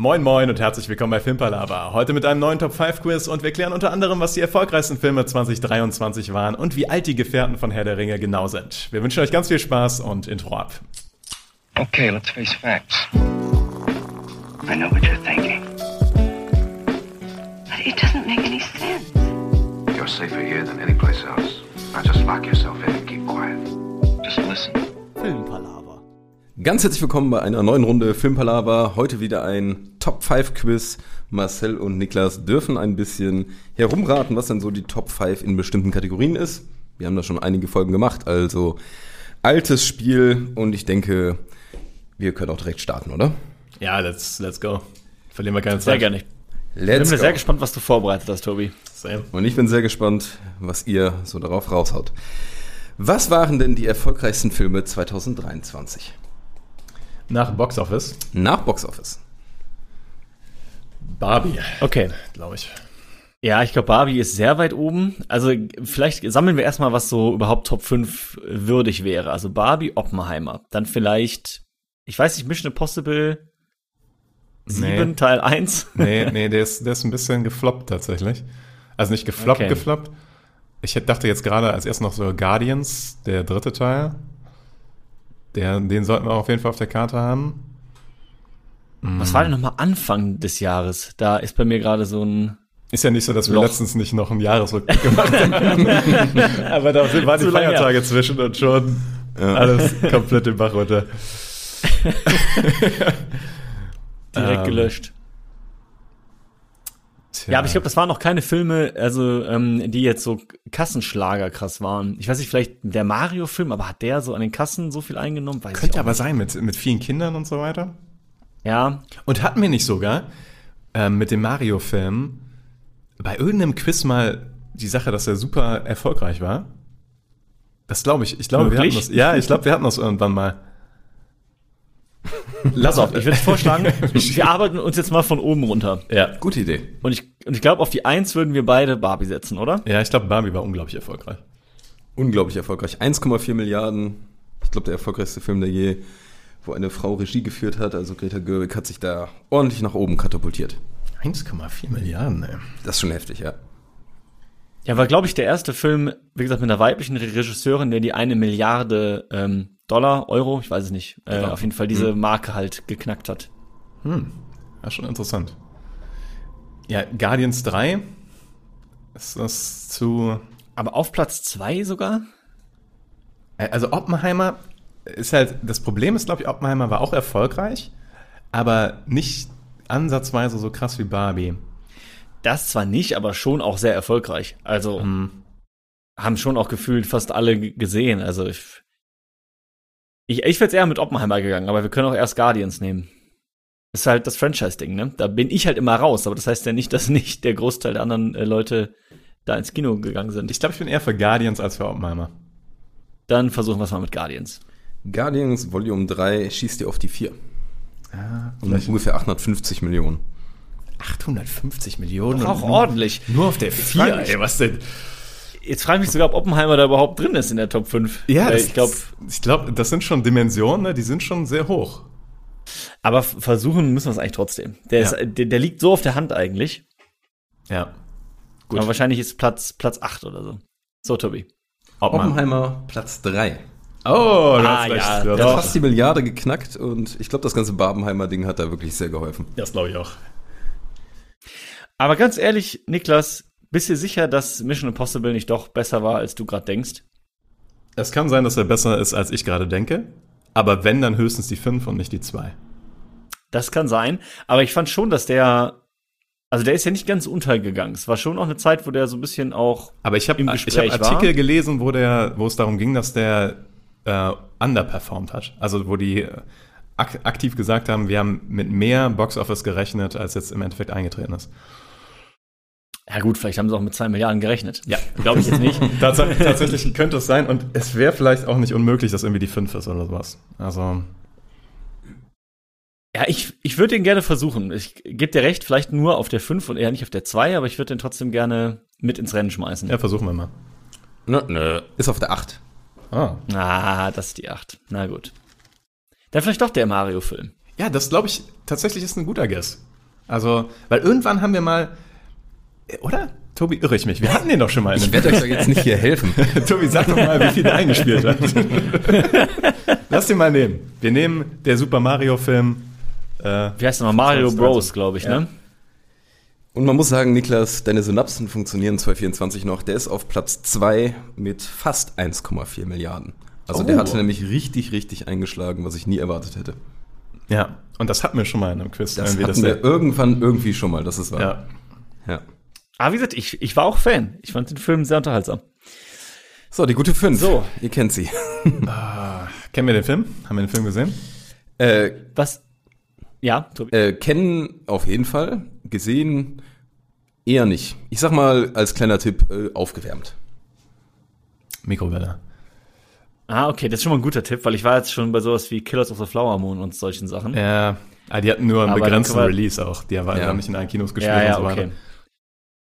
Moin Moin und herzlich willkommen bei Filmpalava. Heute mit einem neuen Top 5 Quiz und wir klären unter anderem, was die erfolgreichsten Filme 2023 waren und wie alt die Gefährten von Herr der Ringe genau sind. Wir wünschen euch ganz viel Spaß und Intro ab. Okay, let's face facts. I know what you're thinking. But it doesn't make any sense. You're safer here than any place else. Now just lock yourself in and keep quiet. Just listen. Filmpalava. Ganz herzlich willkommen bei einer neuen Runde Filmpalava. Heute wieder ein Top 5 Quiz. Marcel und Niklas dürfen ein bisschen herumraten, was denn so die Top 5 in bestimmten Kategorien ist. Wir haben da schon einige Folgen gemacht, also altes Spiel und ich denke, wir können auch direkt starten, oder? Ja, let's, let's go. Verlieren wir keine Sehr Zeit. gerne. Ich Let's bin go. sehr gespannt, was du vorbereitet hast, Tobi. Same. Und ich bin sehr gespannt, was ihr so darauf raushaut. Was waren denn die erfolgreichsten Filme 2023? Nach Box Office. Nach Box Office. Barbie, Okay. glaube ich. Ja, ich glaube, Barbie ist sehr weit oben. Also vielleicht sammeln wir erstmal, was so überhaupt Top 5 würdig wäre. Also Barbie, Oppenheimer. Dann vielleicht, ich weiß nicht, Mission Impossible 7, Nee. Teil 1. Nee, nee, der ist, der ist ein bisschen gefloppt tatsächlich. Also nicht gefloppt, Okay. gefloppt. Ich dachte jetzt gerade als erst noch so Guardians, der dritte Teil. Der, den sollten wir auf jeden Fall auf der Karte haben. Was war denn nochmal Anfang des Jahres? Da ist bei mir gerade so ein... Ist ja nicht so, dass wir Loch. letztens nicht noch einen Jahresrückblick gemacht haben. Aber da waren die. Feiertage zwischen und schon alles komplett im Bach runter. direkt Ähm, gelöscht. Tja. Ja, aber ich glaube, das waren noch keine Filme, also ähm, die jetzt so Kassenschlager krass waren. Ich weiß nicht, vielleicht der Mario-Film, aber hat der so an den Kassen so viel eingenommen? Weiß Könnte aber nicht. sein mit, mit vielen Kindern und so weiter. Ja, Und hatten wir nicht sogar ähm, mit dem Mario-Film bei irgendeinem Quiz mal die Sache, dass er super erfolgreich war? Das glaube ich. Ich glaube, wir hatten das. Ja, ich glaube, wir hatten das irgendwann mal. Lass auf, ich würde vorschlagen, wir arbeiten uns jetzt mal von oben runter. Ja. Gute Idee. Und ich, und ich glaube, auf die Eins würden wir beide Barbie setzen, oder? Ja, ich glaube, Barbie war unglaublich erfolgreich. Unglaublich erfolgreich. 1,4 Milliarden. Ich glaube, der erfolgreichste Film, der je, wo eine Frau Regie geführt hat. Also Greta Gerwig hat sich da ordentlich nach oben katapultiert. 1,4 Milliarden, ey. Das ist schon heftig, ja. Ja, war, glaube ich, der erste Film, wie gesagt, mit einer weiblichen Regisseurin, der die eine Milliarde ähm, Dollar, Euro, ich weiß es nicht, äh, Genau. auf jeden Fall diese Marke halt geknackt hat. Ja, schon interessant. Ja, Guardians 3. Ist das zu. Aber auf Platz zwei sogar? Also Oppenheimer ist halt, das Problem ist, glaube ich, Oppenheimer war auch erfolgreich, aber nicht ansatzweise so krass wie Barbie. Das zwar nicht, aber schon auch sehr erfolgreich. Also haben schon auch gefühlt fast alle gesehen. Also ich, ich, ich wäre eher mit Oppenheimer gegangen, aber wir können auch erst Guardians nehmen. Das ist halt das Franchise-Ding, ne? Da bin ich halt immer raus, aber das heißt ja nicht, dass nicht der Großteil der anderen äh, Leute da ins Kino gegangen sind. Ich glaube, ich bin eher für Guardians als für Oppenheimer. Dann versuchen wir es mal mit Guardians. Guardians Volume 3 schießt dir auf die 4. Ah, Um ungefähr 850 Millionen. 850 Millionen. Auch ordentlich. Nur auf der frag 4, mich- ey, was denn? Jetzt frage ich mich sogar, ob Oppenheimer da überhaupt drin ist in der Top 5. Ja, das, ich glaube, ich glaube, das sind schon Dimensionen, ne? die sind schon sehr hoch. aber versuchen müssen wir es eigentlich trotzdem. Der, Ja. ist, der, der liegt so auf der Hand eigentlich. Ja. Gut. Aber wahrscheinlich ist Platz, Platz 8 oder so. So, Tobi. Oppenheimer. Oppenheimer Platz 3. Oh, du Ah, recht. ja, Der hat fast die Milliarde geknackt und ich glaube, das ganze Barbenheimer-Ding hat da wirklich sehr geholfen. Das glaube ich auch. Aber ganz ehrlich, Niklas, bist du sicher, dass Mission Impossible nicht doch besser war, als du gerade denkst? Es kann sein, dass er besser ist, als ich gerade denke. Aber wenn, dann höchstens die 5 und nicht die 2. Das kann sein. Aber ich fand schon, dass der, also der ist ja nicht ganz untergegangen. Es war schon auch eine Zeit, wo der so ein bisschen auch, Aber ich habe hab Artikel war? gelesen, wo, der, wo es darum ging, dass der äh, underperformed hat. Also wo die äh, ak aktiv gesagt haben, wir haben mit mehr Boxoffice gerechnet, als jetzt im Endeffekt eingetreten ist. Ja gut, vielleicht haben sie auch mit zwei Milliarden gerechnet. Ja, glaube ich jetzt nicht. Tats tatsächlich könnte es sein und es wäre vielleicht auch nicht unmöglich, dass irgendwie die 5 ist oder sowas. Also, Ja, ich, ich würde den gerne versuchen. Ich gebe dir recht, vielleicht nur auf der 5 und eher nicht auf der 2, aber ich würde den trotzdem gerne mit ins Rennen schmeißen. ja, versuchen wir mal. Nö, nö. Ist auf der 8. Ah. Ah, das ist die 8. Na gut. Dann vielleicht doch der Mario-Film. Ja, das glaube ich tatsächlich ist ein guter Guess. Also, weil irgendwann haben wir mal, oder? Tobi, irre ich mich. Wir hatten den doch schon mal in Ich werde euch doch jetzt nicht hier helfen. Tobi, sag doch mal, wie viel der eingespielt hat. Lass den mal nehmen. Wir nehmen der Super Mario-Film. Äh, Wie heißt der noch? Mario Bros, glaube ich, Ja. ne? Und man muss sagen, Niklas, deine Synapsen funktionieren 2024 noch. Der ist auf Platz 2 mit fast 1,4 Milliarden. Also der Oh. hatte nämlich richtig, richtig eingeschlagen, was ich nie erwartet hätte. ja, und das hatten wir schon mal in einem Quiz. Das hatten dass wir irgendwann irgendwie schon mal, das ist wahr. ja. Ja. Aber wie gesagt, ich, ich war auch Fan. Ich fand den Film sehr unterhaltsam. So, die gute 5. So. Ihr kennt sie. Kennen wir den Film? Haben wir den Film gesehen? Äh, Was? Ja, Tobi. äh, kennen auf jeden Fall, gesehen eher nicht. Ich sag mal als kleiner Tipp, äh, aufgewärmt. Mikrowelle. Ah, okay, das ist schon mal ein guter Tipp, weil ich war jetzt schon bei sowas wie Killers of the Flower Moon und solchen Sachen. Ja, ah, die hatten nur einen Aber begrenzten Release auch. Die waren Ja. haben nicht in allen Kinos gespielt ja, ja, und so weiter.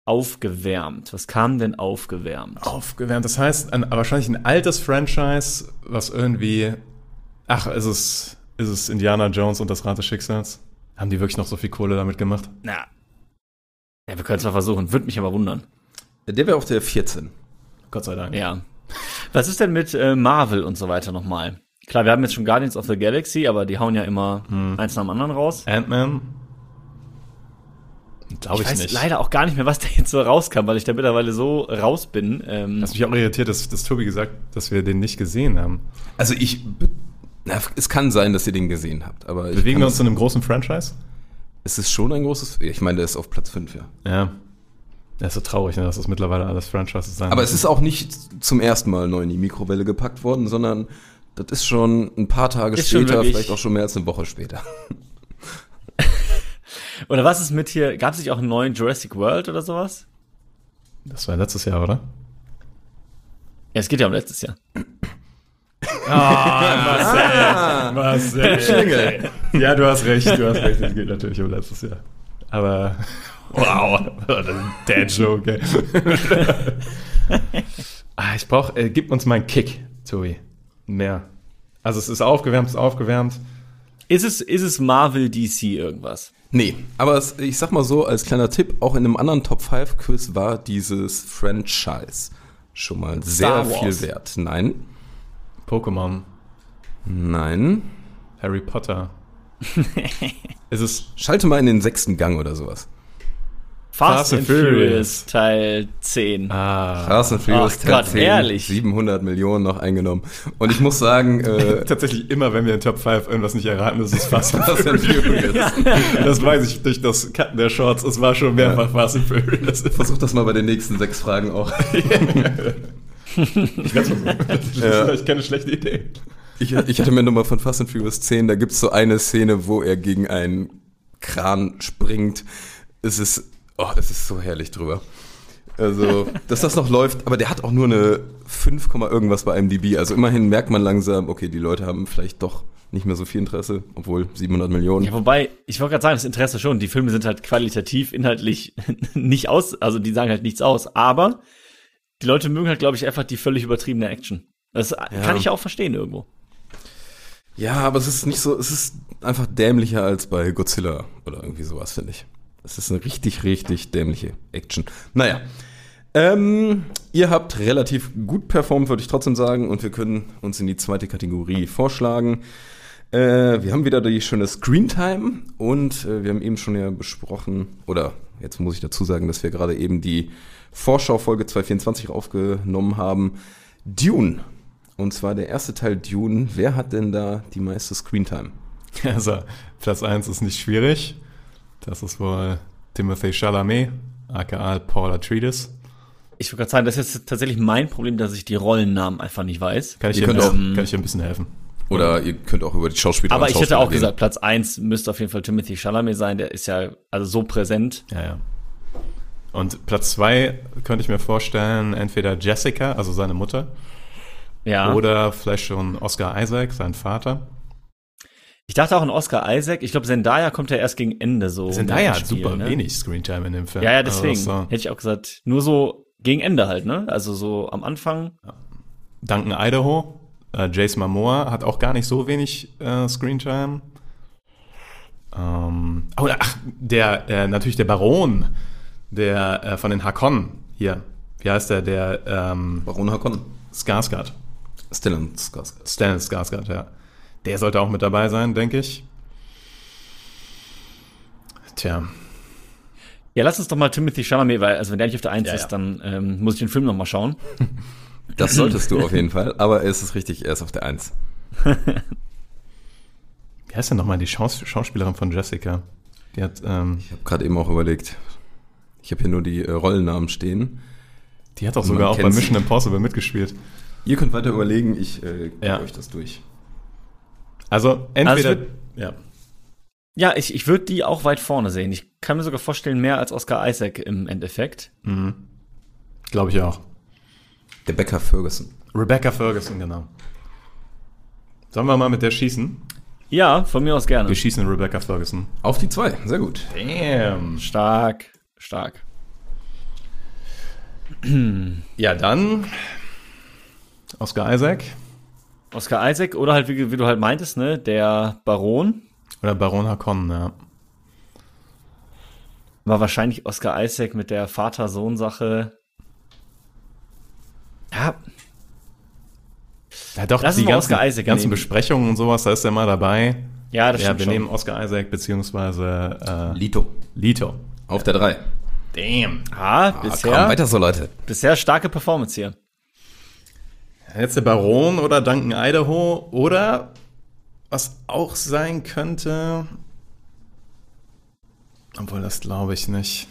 Aufgewärmt. Was kam denn aufgewärmt? Aufgewärmt, das heißt, ein, wahrscheinlich ein altes Franchise, was irgendwie. Ach, ist es, ist es Indiana Jones und das Rad des Schicksals? Haben die wirklich noch so viel Kohle damit gemacht? Na. Ja, wir können es mal versuchen. Würde mich aber wundern. Der wäre auf der 14. Gott sei Dank. Ja. Was ist denn mit äh, Marvel und so weiter nochmal? Klar, wir haben jetzt schon Guardians of the Galaxy, aber die hauen ja immer eins nach dem anderen raus. Ant-Man? Glaube ich, weiß nicht. leider auch gar nicht mehr, was da jetzt so rauskam, weil ich da mittlerweile so raus bin. Ähm, Was mich auch irritiert, dass, dass Tobi gesagt dass wir den nicht gesehen haben. Also ich, na, es kann sein, dass ihr den gesehen habt, aber ich Bewegen wir uns in einem großen Franchise? Es ist schon ein großes, ich meine, der ist auf Platz 5, ja. Ja. Das ist so traurig, ne, dass das mittlerweile alles Franchises sein Aber es ist auch nicht zum ersten Mal neu in die Mikrowelle gepackt worden, sondern das ist schon ein paar Tage Ist später, vielleicht auch schon mehr als eine Woche später. oder was ist mit hier? Gab es nicht auch einen neuen Jurassic World oder sowas? Das war letztes Jahr, oder? Ja, es geht ja um letztes Jahr. Ah, Marcel. Schlingel. Ja, du hast recht, du hast recht. Das geht natürlich um letztes Jahr. Aber, wow, das ist ein Dad-Joke, ey. ah, ich brauch, äh, gib uns mal einen Kick, Tobi. Mehr. Also es ist aufgewärmt, es ist aufgewärmt. Ist es, ist es Marvel DC irgendwas? Nee, aber es, ich sag mal so, als kleiner Tipp, auch in einem anderen Top 5 Quiz war dieses Franchise schon mal sehr viel wert. Nein, Pokémon, nein. Harry Potter. ist es Schalte mal in den sechsten Gang oder sowas. Fast, and Furious Teil 10. Ah, Fast and Furious Ach Teil Gott, 10, ehrlich? 700 Millionen noch eingenommen. Und ich muss sagen, äh, tatsächlich immer, wenn wir in Top 5 irgendwas nicht erraten, ist es Fast and Fast and Furious. Furious. Das weiß ich durch das Cutten der Shorts. Es war schon mehrfach Fast and Furious. Versuch das mal bei den nächsten sechs Fragen auch. Ich werde versuchen. Das ist Ja. vielleicht keine schlechte Idee. Ich, ich hatte mir nochmal von Fast and Furious 10, da gibt's so eine Szene, wo er gegen einen Kran springt. Es ist, oh, es ist so herrlich drüber. Also, dass das noch läuft, aber der hat auch nur eine 5, Komma irgendwas bei IMDb. Also immerhin merkt man langsam, okay, die Leute haben vielleicht doch nicht mehr so viel Interesse, obwohl 700 Millionen. Ja, wobei, ich wollte gerade sagen, das Interesse schon. Die Filme sind halt qualitativ, inhaltlich nicht aus, also die sagen halt nichts aus. Aber die Leute mögen halt, glaube ich, einfach die völlig übertriebene Action. Das kann ich ja auch verstehen irgendwo. Ja, aber es ist nicht so, es ist einfach dämlicher als bei Godzilla oder irgendwie sowas, finde ich. Es ist eine richtig, richtig dämliche Action. Naja. Ähm, ihr habt relativ gut performt, würde ich trotzdem sagen, und wir können uns in die zweite Kategorie vorschlagen. Äh, wir haben wieder die schöne Screentime und äh, wir haben eben schon ja besprochen, oder jetzt muss ich dazu sagen, dass wir gerade eben die Vorschau-Folge 224 aufgenommen haben. Dune. Und zwar der erste Teil Dune. Wer hat denn da die meiste Screentime? Also, Platz 1 ist nicht schwierig. Das ist wohl Timothy Chalamet, aka Paul Atreides. Ich wollte gerade sagen, das ist jetzt tatsächlich mein Problem, dass ich die Rollennamen einfach nicht weiß. Kann ich, Ihr könnt ein auch- bisschen- kann ich dir ein bisschen helfen? Oder ihr könnt auch über die Schauspieler Aber ich hätte auch reden. gesagt, Platz eins müsste auf jeden Fall Timothy Chalamet sein. Der ist ja also so präsent. Ja, ja. Und Platz 2 könnte ich mir vorstellen, entweder Jessica, also seine Mutter, Ja. oder vielleicht schon Oscar Isaac, sein Vater. Ich dachte auch an Oscar Isaac. Ich glaube, Zendaya kommt ja erst gegen Ende so. Zendaya hat Spiel, super ne? wenig Screentime in dem Film. Ja, ja, Also deswegen. das so- Hätte ich auch gesagt, nur so gegen Ende halt, ne? Also so am Anfang. Duncan Idaho, äh, Jace Momoa hat auch gar nicht so wenig äh, Screentime. Ähm, oh, ach, der, äh, natürlich der Baron, der äh, von den Hakon hier. Wie heißt der? Der ähm, Baron Hakon. Skarsgård. Stellan Skarsgård. Stellan Skarsgård, ja. Der sollte auch mit dabei sein, denke ich. Tja. Ja, lass uns doch mal Timothy Chalamet, weil, also wenn der nicht auf der Eins Ja, ist, ja. dann ähm, muss ich den Film noch mal schauen. Das solltest du auf jeden Fall, aber es ist richtig, er ist auf der Eins. Wie heißt denn nochmal die Schaus Schauspielerin von Jessica? Die hat, ähm, Ich habe gerade eben auch überlegt. Ich habe hier nur die äh, Rollennamen stehen. die hat auch sogar auch bei. Mission Impossible mitgespielt. Ihr könnt weiter überlegen, ich äh, gebe Ja. euch das durch. Also entweder. Also ja. Ja, ich, ich würde die auch weit vorne sehen. Ich kann mir sogar vorstellen, mehr als Oscar Isaac im Endeffekt. Glaube ich auch. Der Becker Ferguson. Rebecca Ferguson, genau. Sollen wir mal mit der schießen? Ja, von mir aus gerne. Wir schießen Rebecca Ferguson. Auf die zwei, sehr gut. Damn. Stark, stark. Ja, dann Oscar Isaac Oscar Isaac oder halt, wie, wie du halt meintest, ne, der Baron oder Baron Hakon, ja. war wahrscheinlich Oscar Isaac mit der Vater-Sohn-Sache. Ja, Ja, doch, Lass die ganzen, ganzen nehmen. Besprechungen und sowas, da ist er mal dabei. ja, das ja, stimmt wir schon. nehmen Oscar Isaac beziehungsweise äh, Lito. Lito. Auf der drei. Damn. Ah, Ah, komm, bisher, weiter so, Leute. bisher starke Performance hier. Jetzt der Baron oder Duncan Idaho oder was auch sein könnte, obwohl das glaube ich nicht,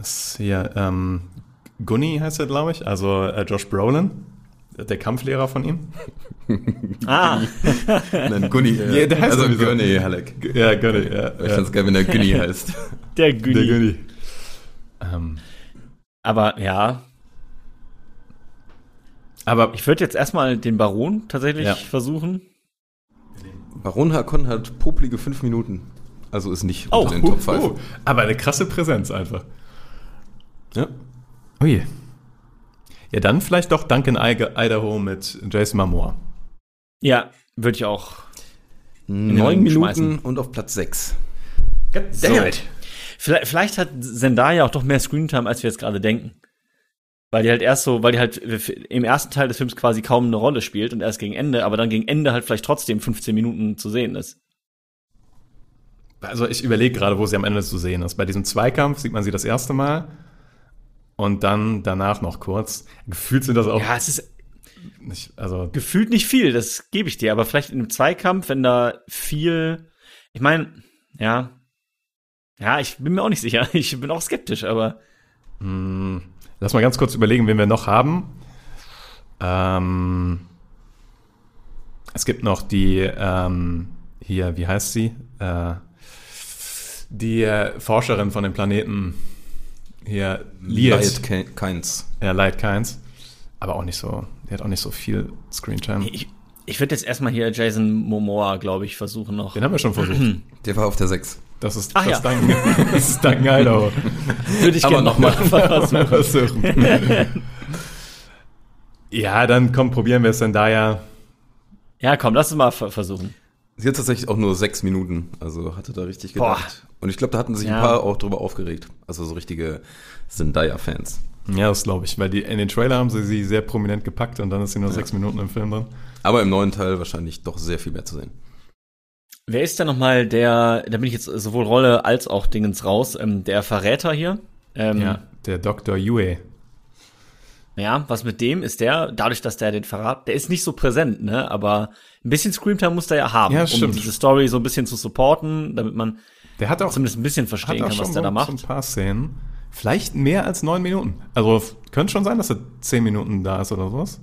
ist hier ähm, Gunny heißt er, glaube ich, also äh, Josh Brolin, der Kampflehrer von ihm. Ah, Nein, Gunny. Äh, Ja, der heißt also. Gunny Halleck. Ja, Gunny, ja. Ich find's geil, wenn der Gunny heißt. der Der Güni. Gunny. Ähm, Aber ja, aber ich würde jetzt erstmal den Baron tatsächlich Ja. versuchen. Baron Hakon hat poplige fünf Minuten. Also ist nicht Oh, unter den uh, Top 5. uh, aber eine krasse Präsenz einfach. Ja. Ui. Ja, dann vielleicht doch Duncan Idaho mit Jason Momoa. Ja, würde ich auch. Neun Minuten schmeißen. und auf Platz sechs. So. Vielleicht, vielleicht hat Zendaya auch doch mehr Screentime, als wir jetzt gerade denken. Weil die halt erst so, weil die halt im ersten Teil des Films quasi kaum eine Rolle spielt und erst gegen Ende, aber dann gegen Ende halt vielleicht trotzdem 15 Minuten zu sehen ist. Also ich überlege gerade, wo sie am Ende zu sehen ist. Bei diesem Zweikampf sieht man sie das erste Mal und dann danach noch kurz. Gefühlt sind das auch Ja, es ist nicht, also gefühlt nicht viel, das gebe ich dir, aber vielleicht in einem Zweikampf, wenn da viel, ich meine, ja, ja, ich bin mir auch nicht sicher, ich bin auch skeptisch, aber mh, lass mal ganz kurz überlegen, wen wir noch haben. Ähm, es gibt noch die, ähm, hier, wie heißt sie? Äh, die äh, Forscherin von dem Planeten hier, Liet. Liet Ke- Keins. Ja, Light Kinds. Aber auch nicht so, die hat auch nicht so viel Screentime. ich, ich würde jetzt erstmal hier Jason Momoa, glaube ich, versuchen noch. Den haben wir schon versucht. Der war auf der sechs. Das ist, Ach das, ja. ist Duncan, das ist Duncan Idaho. Würde ich Aber gerne noch mal. versuchen. versuchen. ja, dann komm, probieren wir es dann da ja. Ja, komm, lass es mal ver- versuchen. Sie hat tatsächlich auch nur sechs Minuten. Also hatte da richtig Boah. gedacht. Und ich glaube, da hatten sich Ja. ein paar auch drüber aufgeregt. Also so richtige Zendaya-Fans. Ja, das glaube ich, weil die, in den Trailer haben sie sie sehr prominent gepackt und dann ist sie nur sechs Minuten im Film drin. Aber im neuen Teil wahrscheinlich doch sehr viel mehr zu sehen. Wer ist denn nochmal der, da bin ich jetzt sowohl Rolle als auch Dingens raus, ähm, der Verräter hier? Ähm, Ja, der Dr. Yue. Ja, was mit dem ist der, dadurch, dass der den Verrat, der ist nicht so präsent, ne, aber ein bisschen Screamtime muss der ja haben, Ja, um diese Story so ein bisschen zu supporten, damit man Der hat auch, zumindest ein bisschen verstehen kann, was der da so ein macht. paar Szenen. Vielleicht mehr als neun Minuten. Also könnte schon sein, dass er zehn Minuten da ist oder sowas.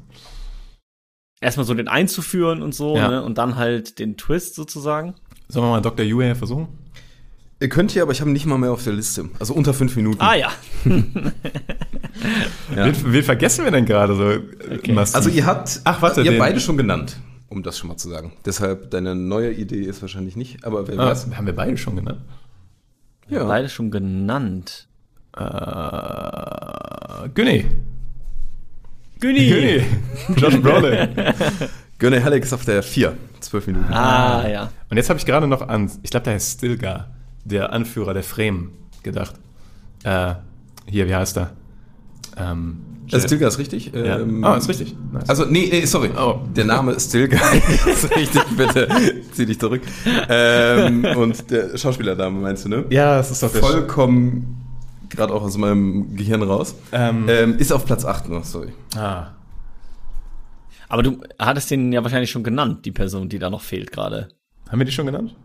Erstmal so den einzuführen und so, Ja. ne, und dann halt den Twist sozusagen. Sollen wir mal Dr. Yue versuchen? Ihr könnt hier, aber ich habe ihn nicht mal mehr auf der Liste. Also unter fünf Minuten. Ah ja. Ja. Wen, wen vergessen wir denn gerade so massiv? Also ihr habt, Ach, warte, ihr habt beide schon genannt, um das schon mal zu sagen. Deshalb deine neue Idee ist wahrscheinlich nicht, aber wer ah, weiß. haben wir beide schon genannt. Ja. Beide schon genannt. Äh, Günni. Günni! Günni. Josh Brolin. Gönne Halleck ist auf der vier. Zwölf Minuten. Ah ja. Und jetzt habe ich gerade noch an, ich glaube, der heißt Stilgar. der Anführer der Fremen gedacht. Äh, hier, wie heißt er? Ähm, Das Stilgar ist richtig. ja. Ähm, ah, ist richtig. Nice. Also, nee, nee, sorry. Oh. Der Name ist Stilgar. ist richtig, bitte. Zieh dich zurück. Ähm, und der Schauspielername meinst du, ne? ja, das ist doch der Vollkommen gerade auch aus meinem Gehirn raus. Ähm, Ähm, ist auf Platz 8 noch, sorry. ah, Aber du hattest den ja wahrscheinlich schon genannt, die Person, die da noch fehlt gerade. haben wir die schon genannt?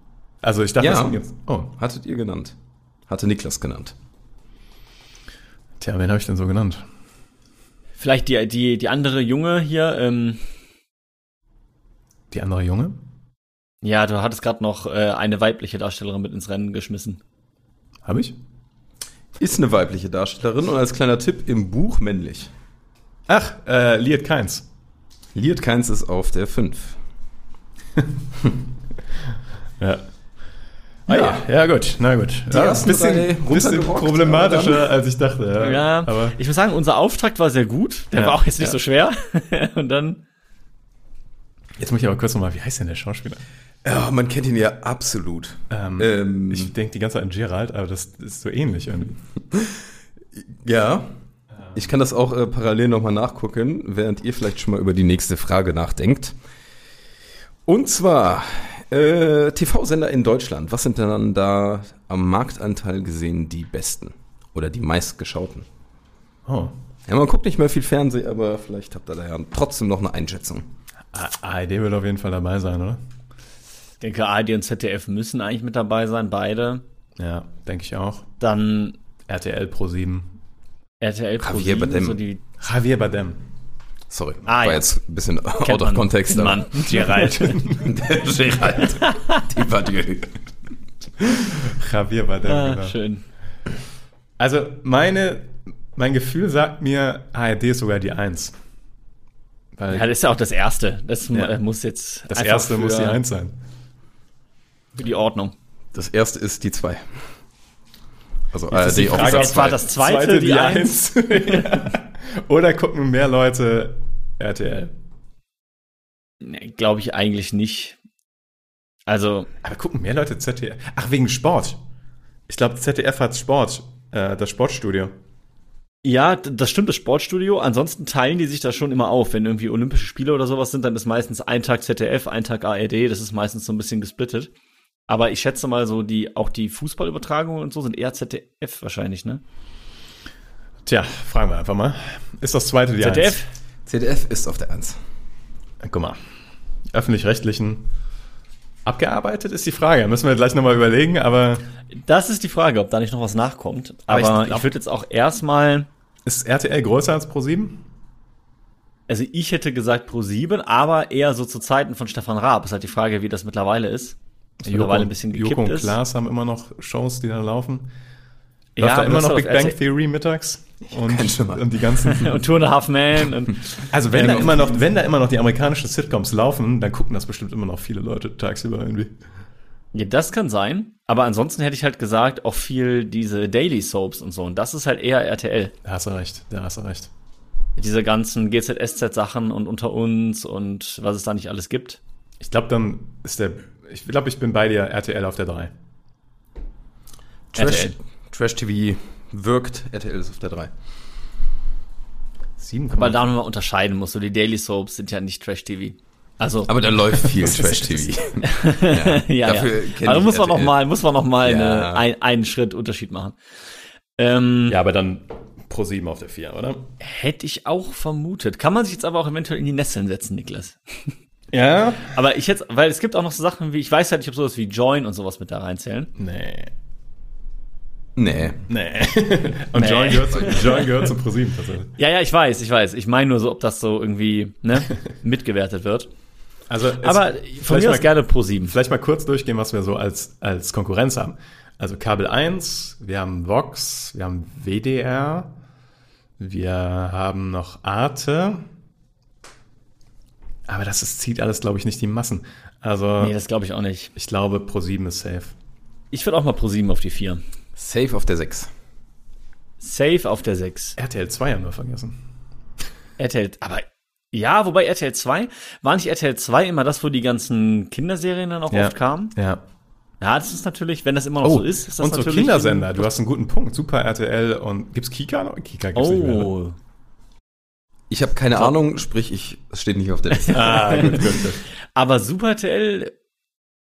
Also ich dachte, Ja. das sind jetzt. Oh, Hattet ihr genannt? Hatte Niklas genannt. tja, wen habe ich denn so genannt? Vielleicht die, die, die andere Junge hier, ähm, Die andere Junge? ja, du hattest gerade noch äh, eine weibliche Darstellerin mit ins Rennen geschmissen. Habe ich? Ist eine weibliche Darstellerin und als kleiner Tipp im Buch männlich. Ach, äh, Liet Keins. Liet Keins ist auf der 5. Ja. Ah, ja. ja, gut, na gut. Die ja, ersten bisschen, bisschen problematischer, als ich dachte. Ja, Ja, aber ich muss sagen, unser Auftakt war sehr gut. Der Ja, war auch jetzt nicht ja. so schwer. Und dann, jetzt muss ich aber kurz nochmal, wie heißt denn der Schauspieler? Ja, man kennt ihn ja absolut. Ähm, Ähm, ich denke die ganze Zeit an Gerald, aber das ist so ähnlich irgendwie. Ja. Ich kann das auch äh, parallel nochmal nachgucken, während ihr vielleicht schon mal über die nächste Frage nachdenkt. Und zwar äh, TV-Sender in Deutschland. Was sind denn dann da am Marktanteil gesehen die besten oder die meistgeschauten? Oh. Ja, man guckt nicht mehr viel Fernsehen, aber vielleicht habt ihr da ja trotzdem noch eine Einschätzung. ARD wird auf jeden Fall dabei sein, oder? Ich denke, ARD und ZDF müssen eigentlich mit dabei sein, beide. Ja, denke ich auch. Dann RTL Pro 7. RTL Pro Javier 7, Bardem. so die Javier Bardem. Sorry, Ah, war ja. jetzt ein bisschen out kennt of man, context. aber- man. Gerald. Der Gerald. Die war die. Javier Bardem, ah, genau. schön. Also meine, mein Gefühl sagt mir, ARD ist sogar die Eins. Weil Ja, das ist ja auch das Erste. Das Ja. muss jetzt das erste für, muss die Eins sein. Für die Ordnung. Das erste ist die 2. Also Jetzt die ARD auf Frage, Platz Jetzt war das zweite, die, Eins. Ja. Oder gucken mehr Leute RTL? Nee, Glaube ich eigentlich nicht. Also, Aber gucken mehr Leute ZDF? Ach, wegen Sport. Ich glaube, ZDF hat Sport, äh, das Sportstudio. ja, das stimmt, das Sportstudio. Ansonsten teilen die sich da schon immer auf. Wenn irgendwie Olympische Spiele oder sowas sind, dann ist meistens ein Tag ZDF, ein Tag ARD. Das ist meistens so ein bisschen gesplittet. Aber ich schätze mal so, die, auch die Fußballübertragungen und so sind eher ZDF wahrscheinlich, ne? Tja, fragen wir einfach mal. Ist das zweite die ZDF? ZDF ist auf der 1. Eins? Guck mal. Öffentlich-rechtlichen abgearbeitet ist die Frage. Müssen wir gleich nochmal überlegen, aber Das ist die Frage, ob da nicht noch was nachkommt. Aber Aber ich ich, würde jetzt auch erstmal, ist RTL größer als Pro7? also ich hätte gesagt Pro 7, aber eher so zu Zeiten von Stefan Raab. Ist halt die Frage, wie das mittlerweile ist. Mittlerweile ein bisschen gekippt Joko und ist. Klaas haben immer noch Shows, die da laufen. Ja, Läuft da aber immer noch Big Bang RTL Theory mittags? Und, und die ganzen. und Two and a Half Man und Also wenn da Ähm, immer noch, wenn da immer noch die amerikanischen Sitcoms laufen, dann gucken das bestimmt immer noch viele Leute tagsüber irgendwie. ja, das kann sein. Aber ansonsten hätte ich halt gesagt, auch viel diese Daily Soaps und so. Und das ist halt eher RTL. Da hast du recht, da hast du recht. Diese ganzen GZSZ-Sachen und unter uns und was es da nicht alles gibt. Ich glaube, dann ist der, ich glaube, ich bin bei dir RTL auf der 3. Trash, RTL. Trash TV wirkt, RTL ist auf der 3. 7, Weil da nochmal unterscheiden musst. So die Daily Soaps sind ja nicht Trash-TV. Also, Aber da läuft viel Trash TV. ja, ja, dafür ja. Also ich muss man noch mal, muss man noch mal Ja. eine, ein, einen Schritt Unterschied machen. Ähm, Ja, aber dann Pro 7 auf der 4, oder? Hätte ich auch vermutet. Kann man sich jetzt aber auch eventuell in die Nesseln setzen, Niklas. Ja. Aber ich jetzt, weil es gibt auch noch so Sachen wie, ich weiß halt nicht, ob sowas wie Join und sowas mit da reinzählen. Nee. Nee. Nee. Und Nee. Join gehört, zu, Join gehört zu Pro 7 tatsächlich. Ja, ja, ich weiß, ich weiß. Ich meine nur so, ob das so irgendwie, ne, mitgewertet wird. Also, es- Aber von mir mal- aus gerne Pro 7. Vielleicht mal kurz durchgehen, was wir so als, als Konkurrenz haben. Also Kabel 1, wir haben Vox, wir haben WDR, wir haben noch Arte. Aber das ist, zieht alles, glaube ich, nicht die Massen. Also Nee, das glaube ich auch nicht. ich glaube, Pro7 ist safe. Ich würde auch mal Pro 7 auf die 4. Safe auf der 6. Safe auf der 6. RTL 2 haben wir vergessen. RTL, aber ja, wobei RTL 2, war nicht RTL 2 immer das, wo die ganzen Kinderserien dann auch Ja. oft kamen? Ja. Ja, das ist natürlich, wenn das immer noch Oh, so ist, ist das und so natürlich. Kindersender. Du hast einen guten Punkt. Super RTL und gibt's Kika noch? Kika gibt's nicht mehr. ne? Ich habe keine Ahnung, sprich, ich es steht nicht auf der Liste. Ah, gut, gut, gut. Aber Super RTL,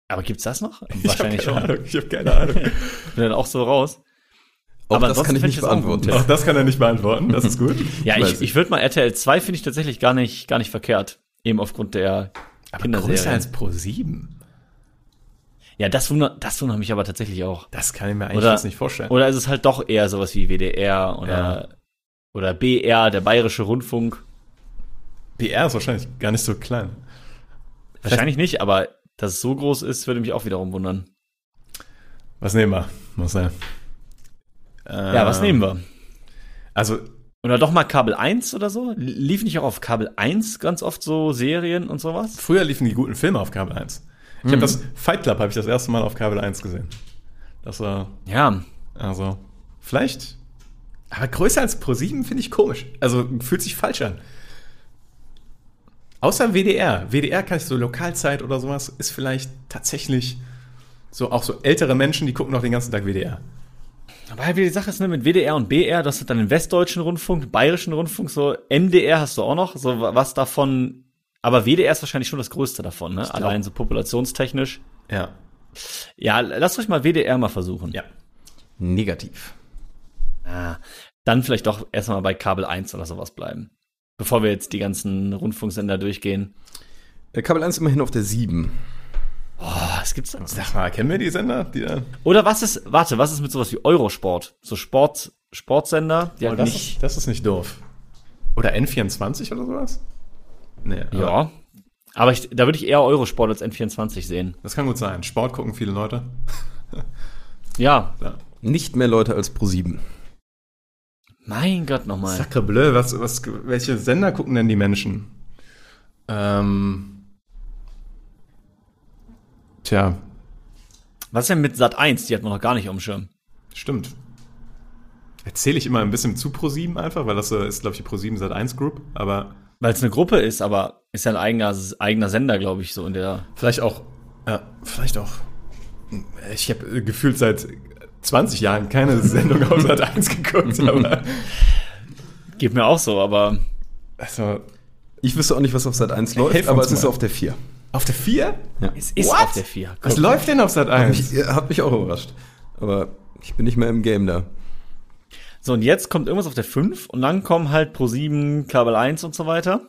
aber gibt's das noch? Wahrscheinlich ich hab keine schon. Ahnung. Ich habe keine Ahnung. Bin dann auch so raus. Auch Aber das kann ich nicht ich auch beantworten. gut. Auch das kann er nicht beantworten. Das ist gut. Ja, weiß ich, ich würde mal RTL 2 finde ich tatsächlich gar nicht, gar nicht verkehrt. Eben aufgrund der größer Kinderserie. als Pro 7. Ja, das wundert, das wundert mich aber tatsächlich auch. Das kann ich mir eigentlich Oder- nicht vorstellen. Oder ist es halt doch eher sowas wie WDR oder, Ja. Oder BR, der Bayerische Rundfunk? BR ist wahrscheinlich gar nicht so klein. Wahrscheinlich nicht, aber dass es so groß ist, würde mich auch wiederum wundern. Was nehmen wir? Marcel? Ja, was nehmen wir? Also, Oder doch mal Kabel 1 oder so? Lief nicht auch auf Kabel 1 ganz oft so Serien und sowas? früher liefen die guten Filme auf Kabel 1. Ich habe das Fight Club habe ich das erste Mal auf Kabel 1 gesehen. Das war Ja. also vielleicht aber größer als Pro 7 finde ich komisch. Also fühlt sich falsch an. Außer WDR. WDR kann ich so Lokalzeit oder sowas ist vielleicht tatsächlich so auch so ältere Menschen, die gucken noch den ganzen Tag WDR. Aber halt wie die Sache ist, ne, mit WDR und BR, das hat dann den Westdeutschen Rundfunk, Bayerischen Rundfunk, so MDR hast du auch noch, so wa- was davon, aber WDR ist wahrscheinlich schon das Größte davon, ne? Allein so populationstechnisch. Ja. Ja, lasst euch mal WDR mal versuchen. Ja. Negativ. Ah, dann vielleicht doch erstmal bei Kabel 1 oder sowas bleiben. Bevor wir jetzt die ganzen Rundfunksender durchgehen. Äh, Kabel 1 immerhin auf der 7. Oh, was gibt's da? Sag mal, kennen wir die Sender? Die da? Oder was ist, warte, was ist mit sowas wie Eurosport? So Sport, Sportsender, die halt Oh, das, nicht, ist, das ist nicht doof. Oder N24 oder sowas? Nee, aber ja. Aber ich, da würde ich eher Eurosport als N24 sehen. Das kann gut sein. Sport gucken viele Leute. Ja, Ja. Nicht mehr Leute als Pro 7. mein Gott nochmal. Sacre bleu, was, was, welche Sender gucken denn die Menschen? Ähm, tja, Was denn mit Sat 1? Die hat man noch gar nicht auf dem Schirm. stimmt. Erzähle ich immer ein bisschen zu Pro7 einfach, weil das äh, ist, glaube ich, die Pro7 Sat 1 Group, aber Weil es eine Gruppe ist, aber ist ja ein eigener, eigener Sender, glaube ich, so in der. vielleicht auch, ja, vielleicht auch. Ich habe gefühlt seit 20 Jahren keine Sendung auf Sat 1 geguckt, aber Geht mir auch so, aber also, Ich wüsste auch nicht, was auf Sat 1 läuft, aber es ist mal. auf der 4. auf der 4? es ist What? auf der 4. Was läuft denn auf Sat 1? Mich, hat mich auch überrascht. Aber ich bin nicht mehr im Game da. So, und jetzt kommt irgendwas auf der 5 und dann kommen halt Pro 7, Kabel 1 und so weiter.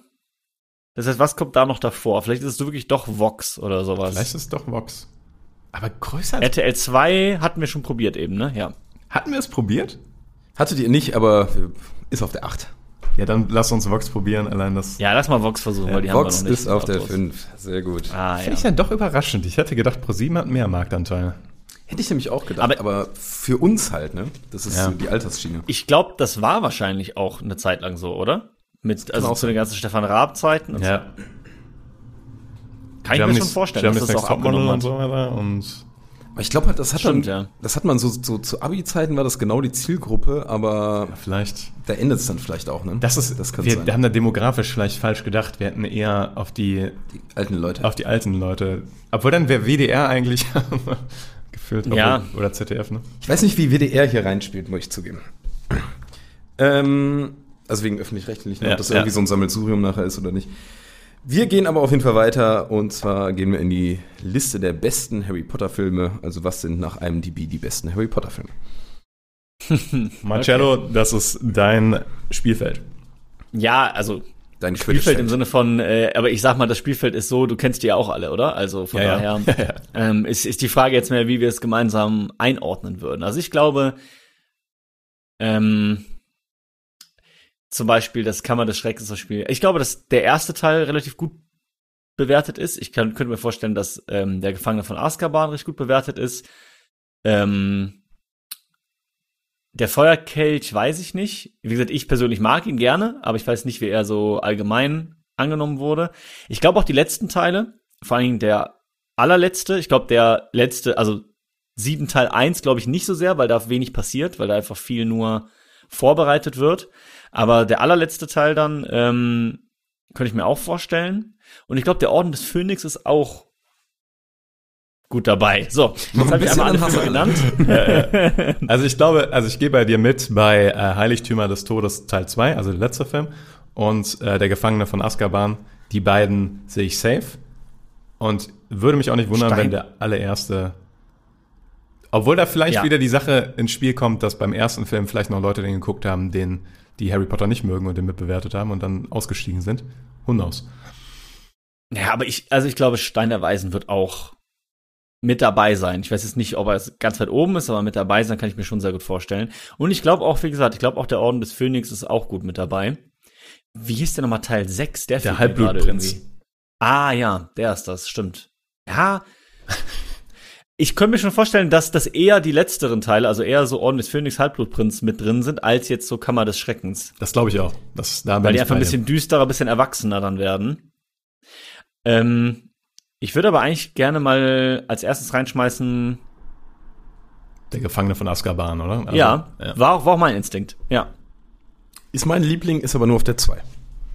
Das heißt, was kommt da noch davor? Vielleicht ist es wirklich doch Vox oder sowas. Vielleicht ist es doch Vox. Aber größer als RTL 2 hatten wir schon probiert eben, ne? Ja. Hatten wir es probiert? Hattet ihr nicht, aber ist auf der 8. Ja, dann lass uns Vox probieren, allein das. Ja, lass mal Vox versuchen, weil die haben wir Vox noch nicht. ist auf der Autos. 5. Sehr gut. Ah, Finde ja. ich dann doch überraschend. Ich hätte gedacht, ProSieben hat mehr Marktanteil. Hätte ich nämlich auch gedacht. Aber, Aber- für uns halt, ne? Das ist Ja. so die Altersschiene. Ich glaube, das war wahrscheinlich auch eine Zeit lang so, oder? Mit, also auch zu den ganzen Stefan Raab-Zeiten. und so. Ja. Kann ich mir schon vorstellen, dass das auch abgenommen und hat. so weiter. Und Aber ich glaube halt, das hat Stimmt, man, ja. das hat man so, so zu Abi-Zeiten war das genau die Zielgruppe, aber vielleicht. da endet es dann vielleicht auch, ne? Das ist, das kann wir sein. haben da demografisch vielleicht falsch gedacht. Wir hätten eher auf die, die alten Leute. auf die alten Leute. Obwohl dann wäre WDR eigentlich gefühlt. Ja. Obwohl, oder ZDF, ne? Ich weiß nicht, wie WDR hier reinspielt, muss ich zugeben. Ähm, also wegen öffentlich-rechtlich, ne? Ja, ob das ja. irgendwie so ein Sammelsurium nachher ist oder nicht. Wir gehen aber auf jeden Fall weiter und zwar gehen wir in die Liste der besten Harry Potter Filme. Also was sind nach IMDb die besten Harry Potter Filme? Marcello, das ist dein Spielfeld. Ja, also Dein Spielfeld im Sinne von, äh, aber ich sag mal, das Spielfeld ist so, du kennst die ja auch alle, oder? Also von Ja, ja. daher Ähm, ist, ist die Frage jetzt mehr, wie wir es gemeinsam einordnen würden. Also ich glaube, ähm, zum Beispiel das Kammer des Schreckens das Spiel. Ich glaube, dass der erste Teil relativ gut bewertet ist. Ich kann, könnte mir vorstellen, dass ähm, der Gefangene von Azkaban recht gut bewertet ist. Ähm, der Feuerkelch weiß ich nicht. Wie gesagt, ich persönlich mag ihn gerne, aber ich weiß nicht, wie er so allgemein angenommen wurde. Ich glaube auch die letzten Teile, vor allen Dingen der allerletzte, ich glaube der letzte, also sieben Teil eins, glaube ich nicht so sehr, weil da wenig passiert, weil da einfach viel nur vorbereitet wird. Aber der allerletzte Teil dann ähm, könnte ich mir auch vorstellen. Und ich glaube, der Orden des Phönix ist auch gut dabei. So, jetzt habe ich einmal alle Filme genannt. Also ich glaube, also ich gehe bei dir mit bei äh, Heiligtümer des Todes Teil 2, also der letzte Film, und äh, Der Gefangene von Azkaban. Die beiden sehe ich safe. Und würde mich auch nicht wundern, Stein- wenn der allererste. Obwohl da vielleicht Ja. wieder die Sache ins Spiel kommt, dass beim ersten Film vielleicht noch Leute den geguckt haben, den, die Harry Potter nicht mögen und den mitbewertet haben und dann ausgestiegen sind. Who knows? Ja, aber ich, also ich glaube, Stein der Weisen wird auch mit dabei sein. Ich weiß jetzt nicht, ob er ganz weit oben ist, aber mit dabei sein kann ich mir schon sehr gut vorstellen. Und ich glaube auch, wie gesagt, ich glaube auch der Orden des Phönix ist auch gut mit dabei. Wie ist denn nochmal Teil 6? Der, Der Halbblutprinz. Ah, ja, der ist das, stimmt. Ja. Ich könnte mir schon vorstellen, dass das eher die letzteren Teile, also eher so Orden des Phönix, Halbblutprinz mit drin sind, als jetzt so Kammer des Schreckens. Das glaube ich auch. Das, da Weil die ich einfach ein bisschen düsterer, ein bisschen erwachsener dann werden. Ähm, ich würde aber eigentlich gerne mal als erstes reinschmeißen. Der Gefangene von Azkaban, oder? Also, ja, War, auch, war auch mein Instinkt. Ja. Ist mein Liebling, ist aber nur auf der 2.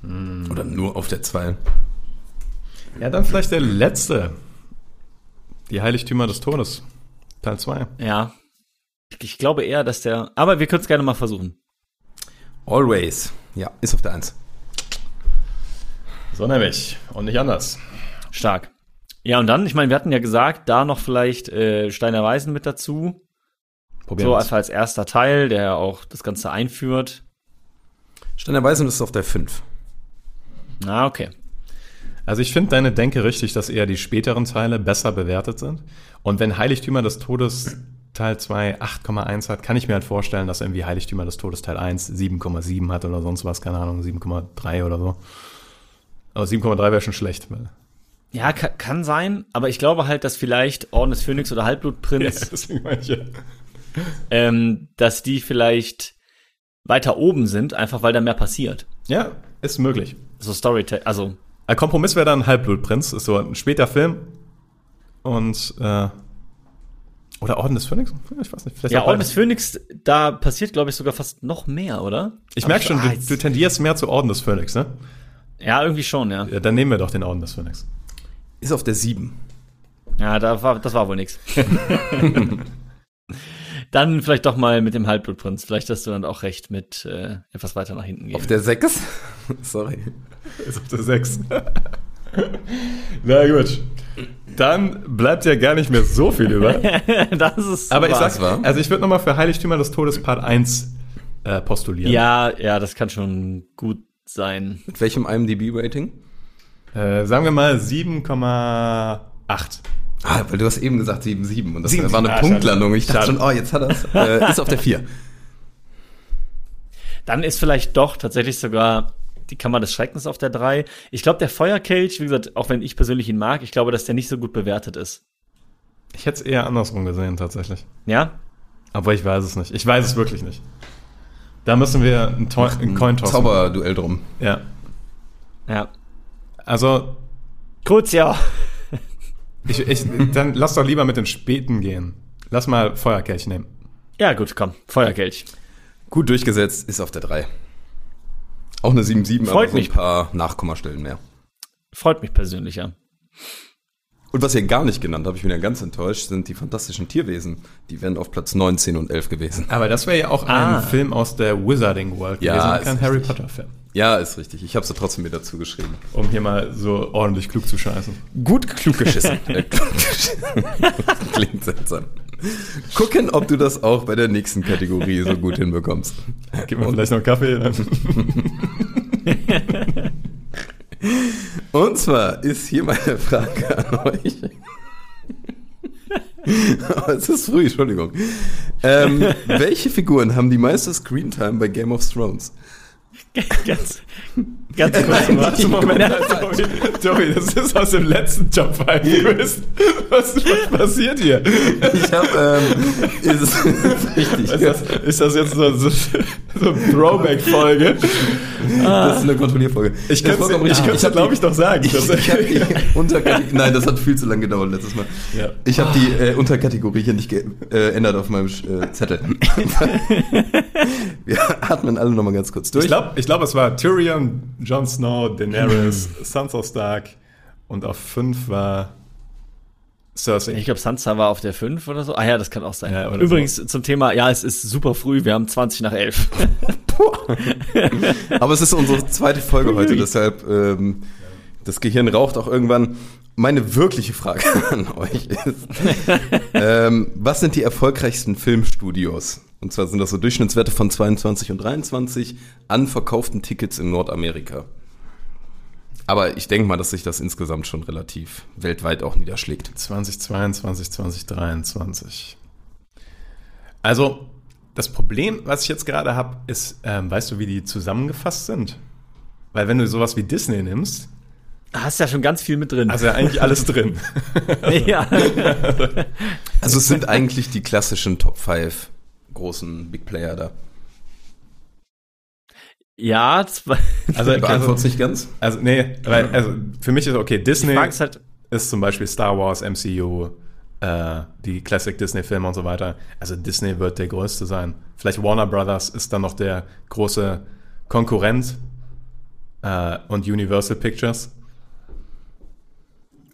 Hm. Oder nur auf der 2. Ja, dann vielleicht der letzte. Die Heiligtümer des Todes. Teil 2. Ja. Ich, glaube eher, dass der. Aber wir können es gerne mal versuchen. Always. Ja, ist auf der 1. So nämlich. Und nicht anders. Stark. Ja, und dann, ich meine, wir hatten ja gesagt, da noch vielleicht äh, Steiner Weisen mit dazu. Probieren So einfach als erster Teil, der auch das Ganze einführt. Stein der Weisen ist auf der 5. Na, okay. Also ich finde deine Denke richtig, dass eher die späteren Teile besser bewertet sind. Und wenn Heiligtümer des Todes Teil 2 8,1 hat, kann ich mir halt vorstellen, dass irgendwie Heiligtümer des Todes Teil 1 7,7 hat oder sonst was, keine Ahnung, 7,3 oder so. Aber 7,3 wäre schon schlecht. weil- Ja, kann, kann sein, aber ich glaube halt, dass vielleicht Orden des Phönix oder Halbblutprinz deswegen meine ich ja. ähm, dass die vielleicht weiter oben sind, einfach weil da mehr passiert. Ja, ist möglich. So Storytelling, also Ein Kompromiss wäre dann Halbblutprinz, ist so ein später Film. Und, äh, oder Orden des Phönix? Ich weiß nicht. Vielleicht ja, Orden des Phönix, da passiert, glaube ich, sogar fast noch mehr, oder? Ich merke schon, ah, du, du tendierst mehr zu Orden des Phönix, ne? ja, irgendwie schon, ja. Ja, dann nehmen wir doch den Orden des Phönix. Ist auf der 7. Ja, da war, das war wohl nix. Dann vielleicht doch mal mit dem Halbblutprinz. Vielleicht hast du dann auch recht mit äh, etwas weiter nach hinten gehen. Auf der 6? Sorry. Ist auf der 6. Na gut. Dann bleibt ja gar nicht mehr so viel über. das ist Aber ich super. sag, war. also ich würde nochmal für Heiligtümer des Todes Part 1 äh, postulieren. Ja, ja, das kann schon gut sein. Mit welchem IMDb-Rating? Äh, sagen wir mal 7,8. Ah, weil du hast eben gesagt 7,7 und das 7,7. war eine Ah, Punktlandung. Ich dachte Schade. schon, oh, jetzt hat er's. Äh, ist auf der 4. Dann ist vielleicht doch tatsächlich sogar die Kammer des Schreckens auf der 3. Ich glaube, der Feuerkelch, wie gesagt, auch wenn ich persönlich ihn mag, ich glaube, dass der nicht so gut bewertet ist. Ich hätte es eher andersrum gesehen, tatsächlich. Ja? Aber ich weiß es nicht. Ich weiß es wirklich nicht. Da müssen wir einen, Toi- einen Coin-Toss machen. Zauberduell drum. Ja. Ja. Also, Kurz, ja. ich, ich, dann lass doch lieber mit den Späten gehen. Lass mal Feuerkelch nehmen. Ja, gut, komm. Feuerkelch. Gut durchgesetzt, ist auf der 3. Auch eine 7,7, Freut aber so ein mich. paar Nachkommastellen mehr. Freut mich persönlich, ja. Und was ihr gar nicht genannt habt, ich bin ja ganz enttäuscht, sind die fantastischen Tierwesen. Die wären auf Platz 9, 10 und 11 gewesen. Aber das wäre ja auch Ah. ein Film aus der Wizarding World Ja, gewesen, kein Harry richtig. Potter-Film. Ja, ist richtig. Ich habe sie trotzdem wieder zugeschrieben. Um hier mal so ordentlich klug zu scheißen. Gut klug geschissen. Äh, klug geschissen. Klingt seltsam. Gucken, ob du das auch bei der nächsten Kategorie so gut hinbekommst. Gib mir vielleicht noch einen Kaffee. Dann. Und zwar ist hier meine Frage an euch. Es ist früh, Entschuldigung. Ähm, welche Figuren haben die meiste Screentime bei Game of Thrones? ganz, ganz kurz. Warte, Moment, Tobi, Tobi, das ist aus dem letzten Job 5 Quiz. Was, was passiert hier? Ich habe, ähm, ist, ist richtig. Ist das, ist das jetzt so, so, so eine Throwback-Folge? Das ist eine Kontrollierfolge. Ich könnte hab glaube ich, doch sagen. Ich, ich die Unterkategorie. Nein, das hat viel zu lange gedauert letztes Mal. Ja. Ich habe die äh, Unterkategorie hier nicht geändert auf meinem äh, Zettel. Wir atmen alle nochmal ganz kurz durch. Ich glaube, ich glaub, es war Tyrion, Jon Snow, Daenerys, Sansa Stark und auf 5 war Cersei. Ich glaube, Sansa war auf der 5 oder so. Ah ja, das kann auch sein. Ja, Übrigens zum Thema, ja, es ist super früh, wir haben 20 nach 11. Aber es ist unsere zweite Folge heute, deshalb ähm, das Gehirn raucht auch irgendwann. Meine wirkliche Frage an euch ist, ähm, was sind die erfolgreichsten Filmstudios? Und zwar sind das so Durchschnittswerte von 22 und 23 an verkauften Tickets in Nordamerika. Aber ich denke mal, dass sich das insgesamt schon relativ weltweit auch niederschlägt. 2022, 2023. Also, das Problem, was ich jetzt gerade habe, ist, ähm, weißt du, wie die zusammengefasst sind? Weil wenn du sowas wie Disney nimmst, Da hast ja schon ganz viel mit drin. hast du ja eigentlich alles drin. ja. Also es sind eigentlich die klassischen Top 5 großen Big Player da. ja, zwei, Also, Beantwort's nicht ganz? also nee, weil, also für mich ist okay, Disney ich halt, ist zum Beispiel Star Wars, MCU, äh, die Classic Disney-Filme und so weiter. Also Disney wird der größte sein. Vielleicht Warner Brothers ist dann noch der große Konkurrent äh, und Universal Pictures.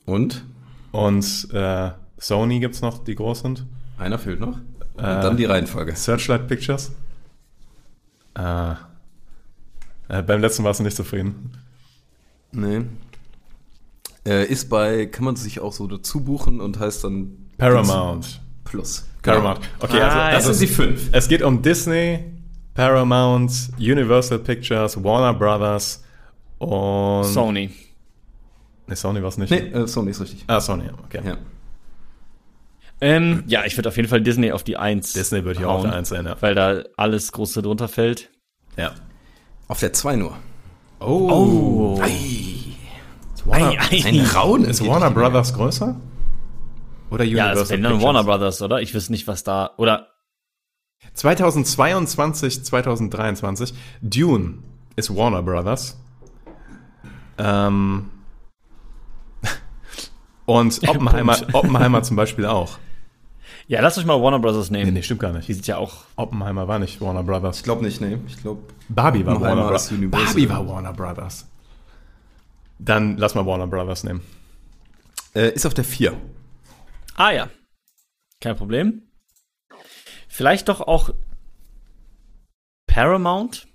Und? Und äh, Sony gibt's noch, die groß sind. Einer fehlt noch. Und Äh, dann die Reihenfolge. Searchlight Pictures. Äh, äh, beim letzten warst du nicht zufrieden. Nee. Äh, ist bei, kann man sich auch so dazu buchen und heißt dann Paramount. Plus. Paramount. Okay, Ah, also das das sind die fünf. Es geht um Disney, Paramount, Universal Pictures, Warner Brothers und Sony. Nee, Sony war es nicht. Nee, äh, Sony ist richtig. Ah, Sony, okay. Ja. Ähm, ja, ich würde auf jeden Fall Disney auf die 1. Disney wird hier auch der Eins sein, ja. Weil da alles Große drunter fällt. ja. Auf der 2 nur. Oh. Ist Warner, Ei, ei. Ein Raun ist Warner Brothers größer? Oder Ja, Universal es sind dann Pictures? Warner Brothers, oder? Ich wüsste nicht, was da. Oder 2022, 2023. Dune ist Warner Brothers. Ähm. Und Oppenheimer. Oppenheimer zum Beispiel auch. Ja, lass euch mal Warner Brothers nehmen. Nee, nee, stimmt gar nicht. Die sind ja auch. Oppenheimer war nicht Warner Brothers. Ich glaube nicht, nee. Ich glaube. Barbie war Warner Brothers. Barbie war Warner Brothers. Dann lass mal Warner Brothers nehmen. Äh, ist auf der 4. Ah ja. Kein Problem. Vielleicht doch auch Paramount.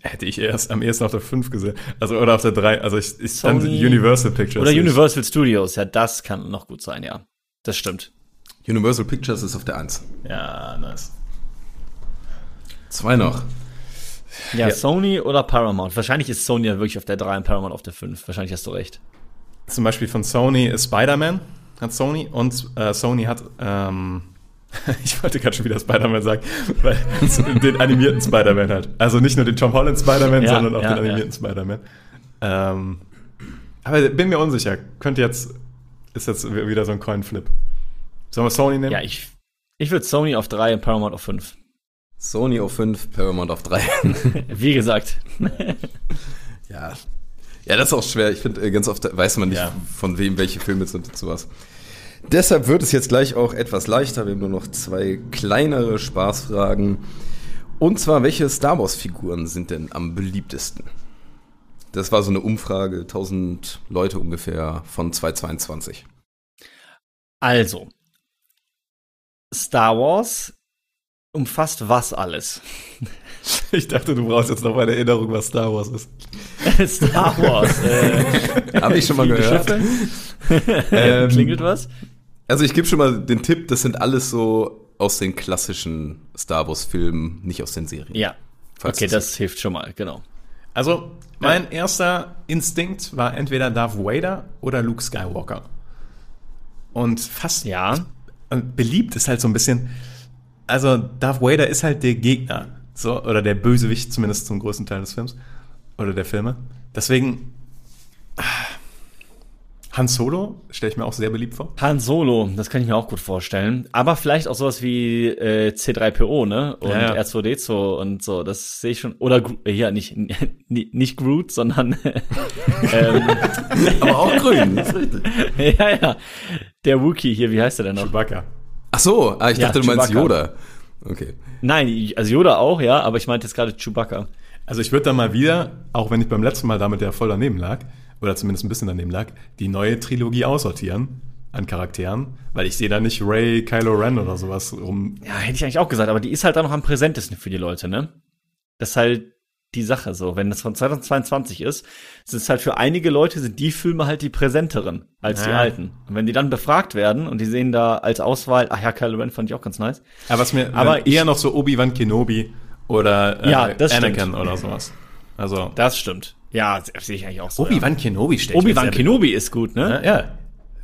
Hätte ich erst am ehesten auf der 5 gesehen. Also, oder auf der 3. Also, ich, ich dann Universal Pictures. Oder Ich- Universal Studios. Ja, das kann noch gut sein, ja. Das stimmt. Universal Pictures ist auf der 1. Ja, nice. Zwei noch. Ja, Ja. Sony oder Paramount. Wahrscheinlich ist Sony ja wirklich auf der 3 und Paramount auf der 5. Wahrscheinlich hast du recht. Zum Beispiel von Sony ist Spider-Man, hat Sony. Und äh, Sony hat, ähm, ich wollte gerade schon wieder Spider-Man sagen, weil den animierten Spider-Man halt. Also nicht nur den Tom Holland Spider-Man, Ja, sondern auch ja, den animierten Spider-Man. Ähm, aber bin mir unsicher. Könnte jetzt, ist jetzt wieder so ein Coin-Flip. Sollen wir Sony nehmen? Ja, ich, ich würde Sony auf 3 und Paramount auf 5. Sony auf 5, Paramount auf 3. Wie gesagt. ja. Ja, das ist auch schwer. Ich finde, äh, ganz oft weiß man nicht, Ja. von wem welche Filme sind und sowas. Deshalb wird es jetzt gleich auch etwas leichter. Wir haben nur noch zwei kleinere Spaßfragen. Und zwar, welche Star Wars-Figuren sind denn am beliebtesten? Das war so eine Umfrage, 1000 Leute ungefähr von 2022. Also, Star Wars umfasst was alles? Ich dachte, du brauchst jetzt noch mal eine Erinnerung, was Star Wars ist. Star Wars. Äh, Habe ich schon mal gehört. Ähm, Klingelt was? Also ich gebe schon mal den Tipp, das sind alles so aus den klassischen Star Wars-Filmen, nicht aus den Serien. Ja. Okay, das- das hilft schon mal, genau. Also, mein erster Instinkt war entweder Darth Vader oder Luke Skywalker. Und fast Ja. Und beliebt ist halt so ein bisschen, also Darth Vader ist halt der Gegner, so, oder der Bösewicht zumindest zum größten Teil des Films oder der Filme. Deswegen Han Solo stelle ich mir auch sehr beliebt vor. Han Solo, das kann ich mir auch gut vorstellen. Aber vielleicht auch sowas wie äh, C3PO, ne? Und Ja, ja. R2D2 und so, das sehe ich schon. Oder, äh, ja, nicht, nicht, Groot, sondern ähm, Aber auch grün, das ist richtig. ja, ja. Der Wookie hier, wie heißt der denn noch? Chewbacca. Ach so, ah, ich Ja, dachte, du meinst. Yoda. Okay. Nein, also Yoda auch, ja, aber ich meinte jetzt gerade Chewbacca. Also ich würde da mal wieder, auch wenn ich beim letzten Mal damit ja voll daneben lag, oder zumindest ein bisschen daneben lag, die neue Trilogie aussortieren an Charakteren, weil ich sehe da nicht Ray, Kylo Ren oder sowas rum. Ja, hätte ich eigentlich auch gesagt, aber die ist halt da noch am präsentesten für die Leute, ne? Das ist halt die Sache so. Wenn das von 2022 ist, ist es halt für einige Leute sind die Filme halt die präsenteren als die Ja. alten. Und wenn die dann befragt werden und die sehen da als Auswahl, ach ja, Kylo Ren fand ich auch ganz nice. Aber was mir Aber eher noch so Obi-Wan Kenobi oder äh, Ja, das Anakin stimmt. oder sowas. Also Das stimmt. Ja, sehe ich eigentlich auch so. Obi-Wan Kenobi steht ja. Obi-Wan Kenobi ist gut, ne? Ja, ja,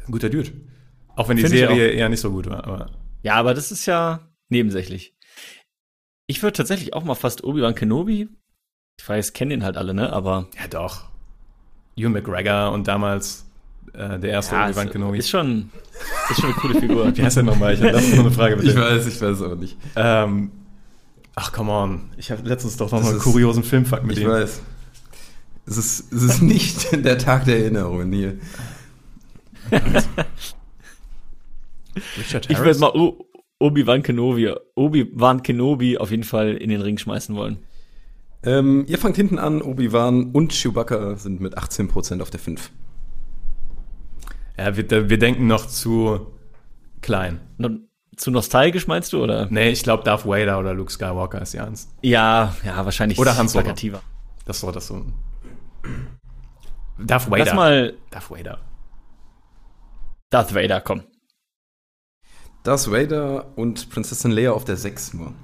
ein guter Dude. Auch wenn die Find ich Serie eher nicht so gut war. Aber Ja, aber das ist ja nebensächlich. Ich würde tatsächlich auch mal fast Obi-Wan Kenobi. Ich weiß, kennen den halt alle, ne? Aber ja, doch. Ewan McGregor und damals äh, der erste ja, Obi-Wan Kenobi. ist schon, ist schon eine coole Figur. Wie heißt der nochmal? Ich das ist so eine Frage bitte. Ich weiß, ich weiß es aber nicht. Ähm, ach, come on. Ich habe letztens doch noch Das einen ist- kuriosen Filmfakt mit Ich ihm. weiß. Es ist, es ist nicht der Tag der Erinnerungen hier. Richard Ich würde mal Obi-Wan Kenobi, Obi-Wan Kenobi auf jeden Fall in den Ring schmeißen wollen. Ähm, ihr fangt hinten an, Obi-Wan und Chewbacca sind mit 18% auf der 5. Ja, wir, wir denken noch zu klein. No- Zu nostalgisch meinst du, oder? Nee, ich glaube Darth Vader oder Luke Skywalker ist die Eins. Ja, ja, wahrscheinlich Oder Han Solo. plakativer. Das war das so. Darth Vader. Lass mal Darth Vader. Darth Vader, komm. Darth Vader und Prinzessin Leia auf der 6 nur.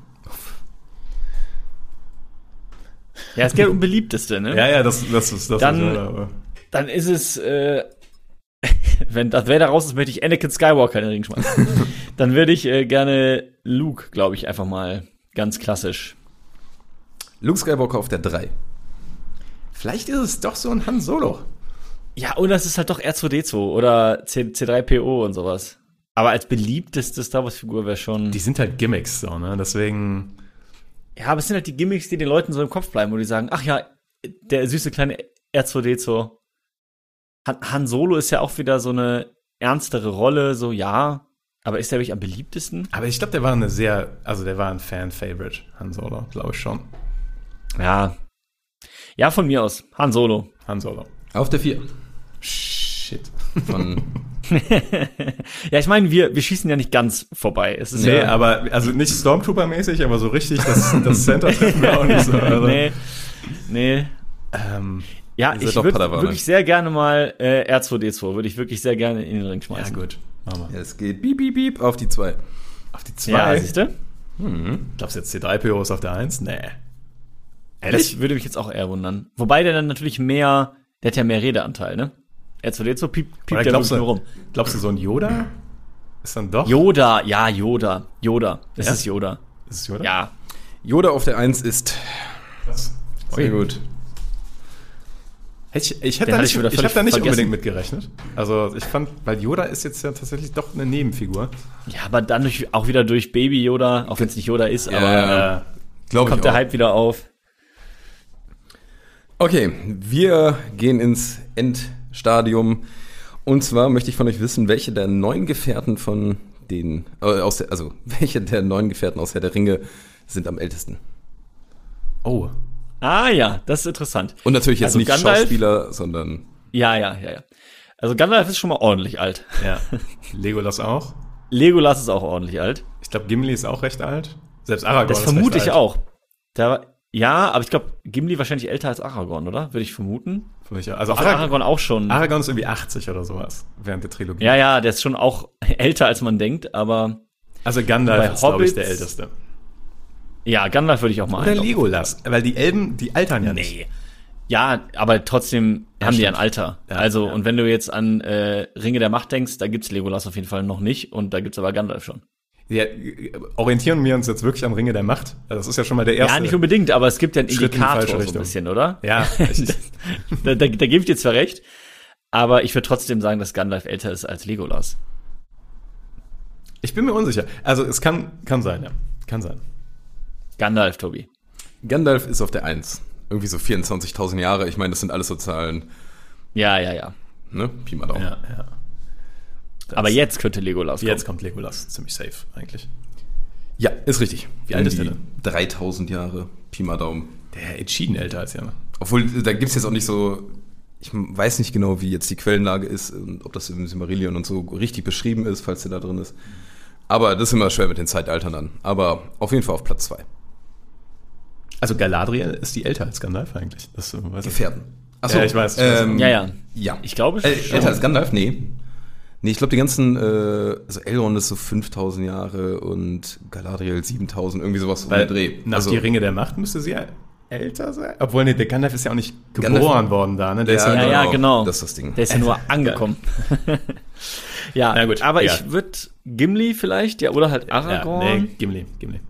Ja, ist der unbeliebteste, ne? Ja, ja, das, das ist das. Dann- ich aber- Dann ist es, äh, wenn Darth Vader raus ist, möchte ich Anakin Skywalker in den Ring schmeißen. Dann würde ich äh, gerne Luke, glaube ich, einfach mal ganz klassisch. Luke Skywalker auf der 3. Vielleicht ist es doch so ein Han Solo. Ja, und das ist halt doch R2D2 oder C C3PO und sowas. Aber als beliebteste Star Wars-Figur wäre schon. Die sind halt Gimmicks, so, ne? Deswegen. ja, aber es sind halt die Gimmicks, die den Leuten so im Kopf bleiben, wo die sagen, ach ja, der süße kleine R2D2. Han, Han Solo ist ja auch wieder so eine ernstere Rolle, so ja. Aber ist der wirklich am beliebtesten? Aber ich glaube, der war eine sehr, also der war ein Fan-Favorite, Han Solo, glaube ich schon. Ja. Ja, von mir aus. Han Solo. Han Solo. Auf der 4. Shit. Von Ja, ich meine, wir, wir schießen ja nicht ganz vorbei. Es ist Nee, ja, aber, also nicht Stormtrooper-mäßig, aber so richtig, das, das Center treffen wir auch nicht so. Also, nee. Nee. ähm, Ja, ich würde wirklich sehr gerne mal äh, R2D2, würde ich wirklich sehr gerne in den Ring ja, schmeißen. gut. Machen wir. Es geht piep, piep, piep auf die 2. Auf die 2. Ja, siehst du? Glaubst du jetzt C3PO ist auf der 1? Nee. Das würde mich jetzt auch eher wundern. Wobei der dann natürlich mehr, der hat ja mehr Redeanteil, ne? R2D2 piept, Oder piept der nur du, rum. glaubst du, so ein Yoda ist dann doch? Yoda, ja, Yoda. Yoda. Es Ja? ist Yoda. Ist es Yoda? Ja. Yoda auf der 1 ist Krass. sehr gut. Ich, ich, hätte da nicht, ich ich habe völlig da nicht vergessen. unbedingt mit gerechnet. Also ich fand, weil Yoda ist jetzt ja tatsächlich doch eine Nebenfigur. Ja, aber dann durch, auch wieder durch Baby Yoda, auch wenn es nicht Yoda ist, aber Ja, Äh, Glaube ich kommt der auch. Hype wieder auf. Okay, wir gehen ins Endstadium. Und zwar möchte ich von euch wissen, welche der neun Gefährten von den, äh, aus der, also welche der neun Gefährten aus Herr der Ringe sind am ältesten? oh. Ah ja, das ist interessant. Und natürlich jetzt Also nicht Gandalf? Schauspieler, sondern Ja, ja, ja, ja. Also Gandalf ist schon mal ordentlich alt. Ja. Legolas auch. Legolas ist auch ordentlich alt. Ich glaube, Gimli ist auch recht alt. Selbst Aragorn Das ist vermute recht ich alt. auch. Da, ja, aber ich glaube, Gimli wahrscheinlich älter als Aragorn, oder? Würde ich vermuten. Für mich, Also Arag Aragorn auch schon. Aragorn ist irgendwie 80 oder sowas während der Trilogie. ja, ja, der ist schon auch älter, als man denkt, aber Also Gandalf ist, glaube ich, der Älteste. ja, Gandalf würde ich auch mal Oder. Legolas, weil die Elben, die altern ja nicht. Nee. Ja, aber trotzdem haben die ein stimmt. Alter. Ja, also, ja. und wenn du jetzt an äh, Ringe der Macht denkst, da gibt's Legolas auf jeden Fall noch nicht und da gibt's aber Gandalf schon. Ja, orientieren wir uns jetzt wirklich am Ringe der Macht? Also das ist ja schon mal der erste. Ja, nicht unbedingt, aber es gibt ja einen Schritt in die falsche Indikator so ein Richtung. bisschen, oder? Ja, Da, da, da gebe ich dir zwar recht, aber ich würde trotzdem sagen, dass Gandalf älter ist als Legolas. ich bin mir unsicher. Also es kann, kann sein, ja. Kann sein. Gandalf, Tobi. Gandalf ist auf der 1. Irgendwie so 24.000 Jahre. Ich meine, das sind alles so Zahlen, Ja, ja, ja. ne? Pi mal Daumen. Ja, ja. Aber jetzt könnte Legolas Jetzt kommen. kommt Legolas ziemlich safe, eigentlich. Ja, ist richtig. Wie alt ist der Irgendwie 3000 Jahre. Pi mal Daumen. Der entschieden älter als Jana. Obwohl, da gibt's jetzt auch nicht so ich weiß nicht genau, wie jetzt die Quellenlage ist und ob das im Silmarillion und so richtig beschrieben ist, falls der da drin ist. Aber das ist immer schwer mit den Zeitaltern dann. Aber auf jeden Fall auf Platz zwei. Also Galadriel ist die älter als Gandalf eigentlich. Das äh, weiß ich. Gefährten. Ja, ich weiß, ich weiß. Ähm, Ja, ja. Ja. Ich glaube Äh, schon. älter als Gandalf? Nee. Nee, ich glaube, die ganzen, äh, also Elrond ist so 5000 Jahre und Galadriel 7000, irgendwie sowas um Weil den Dreh. nach also, die Ringe der Macht müsste sie ja älter sein. Obwohl, nee, der Gandalf ist ja auch nicht Gandalf- geboren worden da, ne? Der ist Ja, Ja, ja, genau. Das ist das Ding. Der ist ja nur angekommen. ja, Na gut, aber ja. ich würde Gimli vielleicht, ja, oder halt Aragorn. Ja, nee, Gimli, Gimli.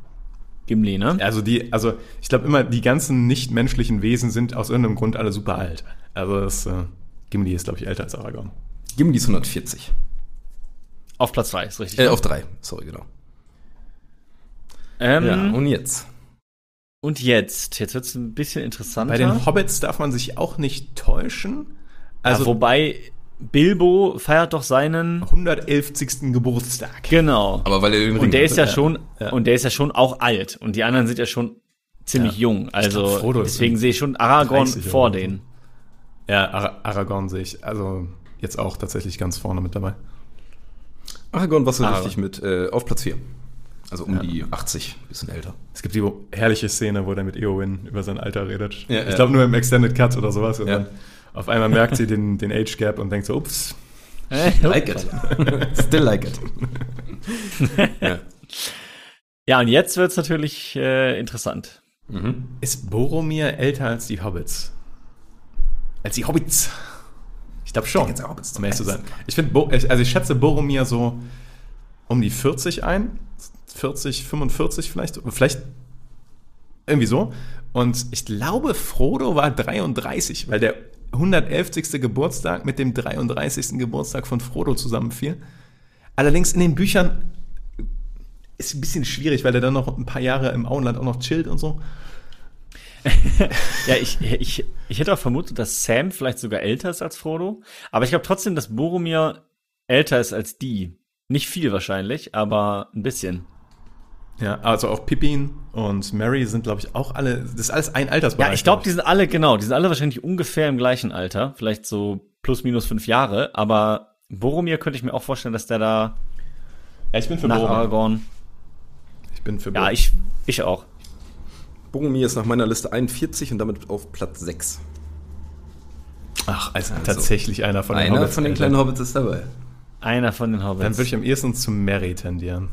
Gimli, ne? Also die, also ich glaube immer, die ganzen nichtmenschlichen Wesen sind aus irgendeinem Grund alle super alt. Also das, äh, Gimli ist, glaube ich, älter als Aragorn. Gimli ist 140. Auf Platz 3, ist richtig. Äh, ne? auf drei. Sorry, genau. ähm, Ja, und jetzt? und jetzt, jetzt wird's ein bisschen interessanter. Bei den Hobbits darf man sich auch nicht täuschen. also, Also wobei Bilbo feiert doch seinen 111. Geburtstag. genau. Aber weil er den Ring Und der ist ja Ja, schon ja. und der ist ja schon auch alt und die anderen sind ja schon ziemlich Ja. jung. Also deswegen sehe ich schon Aragorn 30 oder vor denen. Ja, Ar Aragorn sehe ich, also jetzt auch tatsächlich ganz vorne mit dabei. Aragorn war so Aragorn. richtig mit, äh, auf Platz 4. Also um die 80, bisschen älter. Es gibt die herrliche Szene, wo der mit Eowyn über sein Alter redet. Ja, ich ja. glaube nur im Extended Cut oder sowas. Und Ja. dann auf einmal merkt sie den, den Age Gap und denkt so, ups. Like it. Still like it. ja. Ja, und jetzt wird's natürlich äh, interessant. Mhm. Ist Boromir älter als die Hobbits? Als die Hobbits? Ich glaube schon, Hobbits um ehrlich zu sein. Ich finde, ich- also ich schätze Boromir so um die 40 ein. 40, 45 vielleicht. Vielleicht irgendwie so. Und ich glaube, Frodo war 33, weil der 111. Geburtstag mit dem 33. Geburtstag von Frodo zusammenfiel. Allerdings in den Büchern ist ein bisschen schwierig, weil er dann noch ein paar Jahre im Auenland auch noch chillt und so. Ja, ich, ich, ich hätte auch vermutet, dass Sam vielleicht sogar älter ist als Frodo. Aber ich glaube trotzdem, dass Boromir älter ist als die. Nicht viel wahrscheinlich, aber ein bisschen. Ja, also auch Pippin und Mary sind, glaube ich, auch alle, das ist alles ein Altersbereich. Ja, ich glaube, die sind alle, genau, die sind alle wahrscheinlich ungefähr im gleichen Alter. Vielleicht so plus minus fünf Jahre. Aber Boromir könnte ich mir auch vorstellen, dass der da ja, ich bin für nach Boromir. Aragorn. Ich bin für Ja, Boromir. ich, ich auch. Boromir ist nach meiner Liste 41 und damit auf Platz 6. Ach, also, tatsächlich einer von den Einer Hobbits, von den Alter. kleinen Hobbits ist dabei. Einer von den Hobbits. Dann würde ich am ehesten zu Mary tendieren.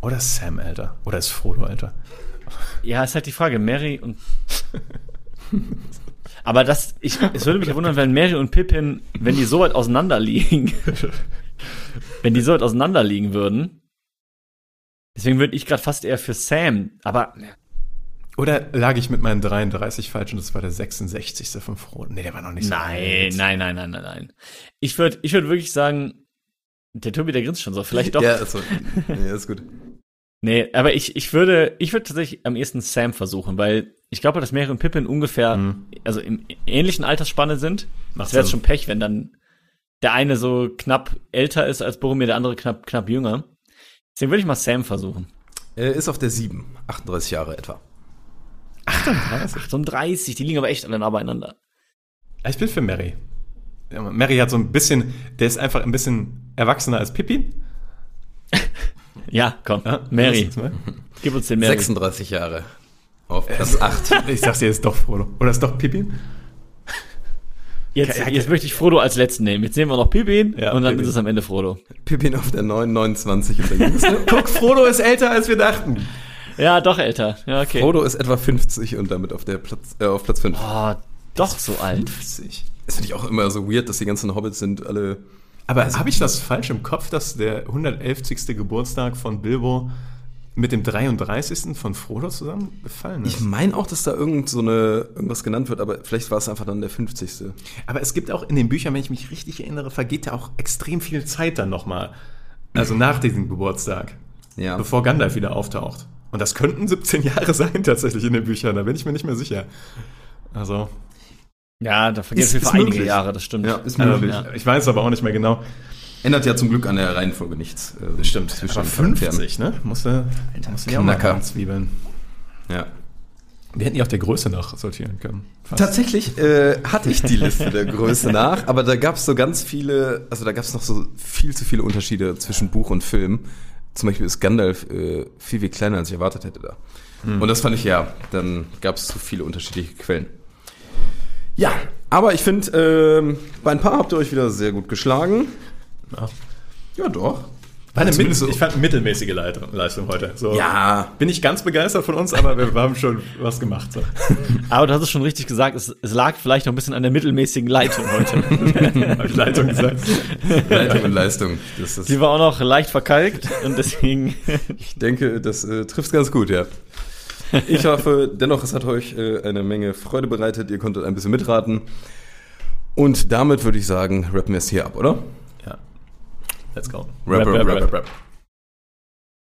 Oder ist Sam älter. Oder ist Frodo älter. Ja, ist halt die Frage, Mary und. Aber das, ich, es würde mich ja wundern, wenn Mary und Pippin, wenn die so weit auseinander liegen, wenn die so weit auseinander liegen würden. Deswegen würde ich gerade fast eher für Sam, aber Oder lag ich mit meinen 33 falsch und das war der 66. von Frodo? Nee, der war noch nicht so nein, alt. nein, nein, nein, nein, nein. Ich würde, ich würde wirklich sagen, der Tobi, der grinst schon so, vielleicht doch. Ja, ist, so, nee, ist gut. Nee, aber ich, ich würde, ich würde tatsächlich am ehesten Sam versuchen, weil ich glaube, dass Mary und Pippin ungefähr, Mhm. also im ähnlichen Altersspanne sind. Macht Das wäre schon Pech, wenn dann der eine so knapp älter ist als Boromir, der andere knapp, knapp jünger. Deswegen würde ich mal Sam versuchen. Er ist auf der 7, 38 Jahre etwa. 38, die liegen aber echt alle nah beieinander. Ich bin für Mary. Mary hat so ein bisschen, der ist einfach ein bisschen erwachsener als Pippin. Ja, komm, Ja, Mary, gib uns den Mary. 36 Jahre. Auf Platz 8. Ich sag's dir, ist doch Frodo. Oder ist doch Pippin? Jetzt, ja, jetzt möchte ich Frodo als letzten nehmen. Jetzt nehmen wir noch Pippin Ja, und dann Pippin. ist es am Ende Frodo. Pippin auf der 9, 29 und der Jüngste. Guck, Frodo ist älter, als wir dachten. Ja, doch älter. Ja, okay. Frodo ist etwa 50 und damit auf, der Platz, äh, auf Platz 5. Oh, doch so alt. 50. Das finde ich auch immer so weird, dass die ganzen Hobbits sind alle. Aber habe ich das falsch im Kopf, dass der 111. Geburtstag von Bilbo mit dem 33. von Frodo zusammengefallen Ich ist? meine auch, dass da irgend so eine, irgendwas genannt wird, aber vielleicht war es einfach dann der 50. Aber es gibt auch in den Büchern, wenn ich mich richtig erinnere, vergeht ja auch extrem viel Zeit dann nochmal. Also nach diesem Geburtstag, Ja. bevor Gandalf wieder auftaucht. Und das könnten 17 Jahre sein tatsächlich in den Büchern, da bin ich mir nicht mehr sicher. Also, Ja, da vergeht Ist- es ist für einige möglich. Jahre, das stimmt. Ja, ist also möglich. ja. ich weiß aber auch nicht mehr genau. Ändert ja zum Glück an der Reihenfolge nichts. äh, zwischen Aber den Charakteren. 50, ne? Musste, musste ja auch mal Knacker. zwiebeln. Ja. Wir hätten ja auch der Größe nach sortieren können. Fast. Tatsächlich äh, hatte ich die Liste der Größe nach, aber da gab es so ganz viele, also da gab es noch so viel zu viele Unterschiede zwischen Buch und Film. Zum Beispiel ist Gandalf äh, viel, viel kleiner, als ich erwartet hätte da. Hm. Und das fand ich ja, dann gab es zu viele unterschiedliche Quellen. Ja, aber ich finde, äh, bei ein paar habt ihr euch wieder sehr gut geschlagen. Ja, ja doch. War eine mit, so. Ich fand eine mittelmäßige Leistung heute. So, ja. Bin ich ganz begeistert von uns, aber wir haben schon was gemacht. So. Aber du hast es schon richtig gesagt, es, es, lag vielleicht noch ein bisschen an der mittelmäßigen Leitung heute. Habe ich Leitung gesagt? Leitung und Leistung. Das ist Die war auch noch leicht verkalkt und deswegen. ich denke, das äh, trifft ganz gut, ja. Ich hoffe dennoch, es hat euch äh, eine Menge Freude bereitet. Ihr konntet ein bisschen mitraten. Und damit würde ich sagen, rappen wir es hier ab, oder? Let's go.